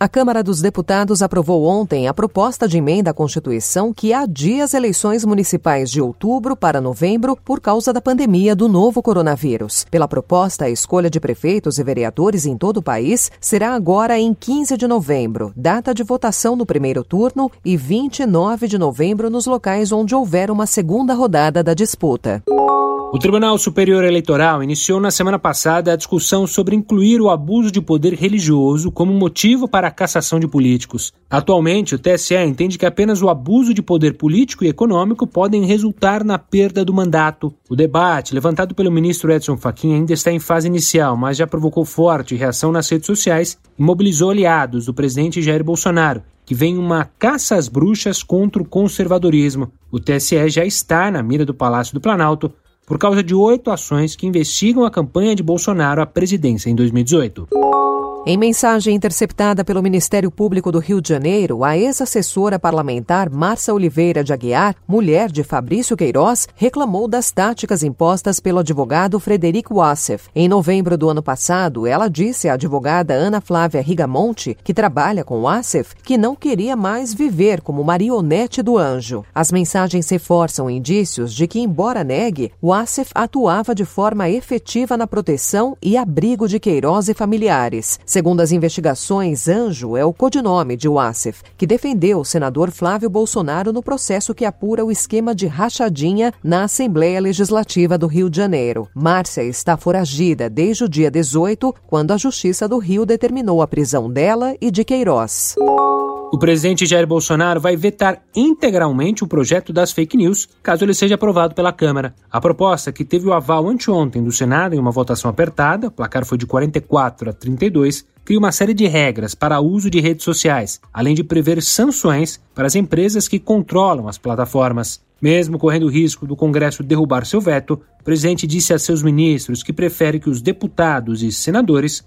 A Câmara dos Deputados aprovou ontem a proposta de emenda à Constituição que adia as eleições municipais de outubro para novembro por causa da pandemia do novo coronavírus. Pela proposta, a escolha de prefeitos e vereadores em todo o país será agora em 15 de novembro, data de votação no primeiro turno, e 29 de novembro nos locais onde houver uma segunda rodada da disputa. O Tribunal Superior Eleitoral iniciou na semana passada a discussão sobre incluir o abuso de poder religioso como motivo para a cassação de políticos. Atualmente, o TSE entende que apenas o abuso de poder político e econômico podem resultar na perda do mandato. O debate, levantado pelo ministro Edson Fachin, ainda está em fase inicial, mas já provocou forte reação nas redes sociais e mobilizou aliados do presidente Jair Bolsonaro, que vem uma caça às bruxas contra o conservadorismo. O TSE já está na mira do Palácio do Planalto por causa de oito ações que investigam a campanha de Bolsonaro à presidência em 2018. Em mensagem interceptada pelo Ministério Público do Rio de Janeiro, a ex-assessora parlamentar Marcia Oliveira de Aguiar, mulher de Fabrício Queiroz, reclamou das táticas impostas pelo advogado Frederico Wassef. Em novembro do ano passado, ela disse à advogada Ana Flávia Rigamonte, que trabalha com Wassef, que não queria mais viver como marionete do anjo. As mensagens reforçam indícios de que, embora negue, Wassef atuava de forma efetiva na proteção e abrigo de Queiroz e familiares. Segundo as investigações, Anjo é o codinome de Wassef, que defendeu o senador Flávio Bolsonaro no processo que apura o esquema de rachadinha na Assembleia Legislativa do Rio de Janeiro. Márcia está foragida desde o dia 18, quando a Justiça do Rio determinou a prisão dela e de Queiroz. O presidente Jair Bolsonaro vai vetar integralmente o projeto das fake news, caso ele seja aprovado pela Câmara. A proposta, que teve o aval anteontem do Senado em uma votação apertada, o placar foi de 44 a 32, cria uma série de regras para uso de redes sociais, além de prever sanções para as empresas que controlam as plataformas. Mesmo correndo o risco do Congresso derrubar seu veto, o presidente disse a seus ministros que prefere que os deputados e senadores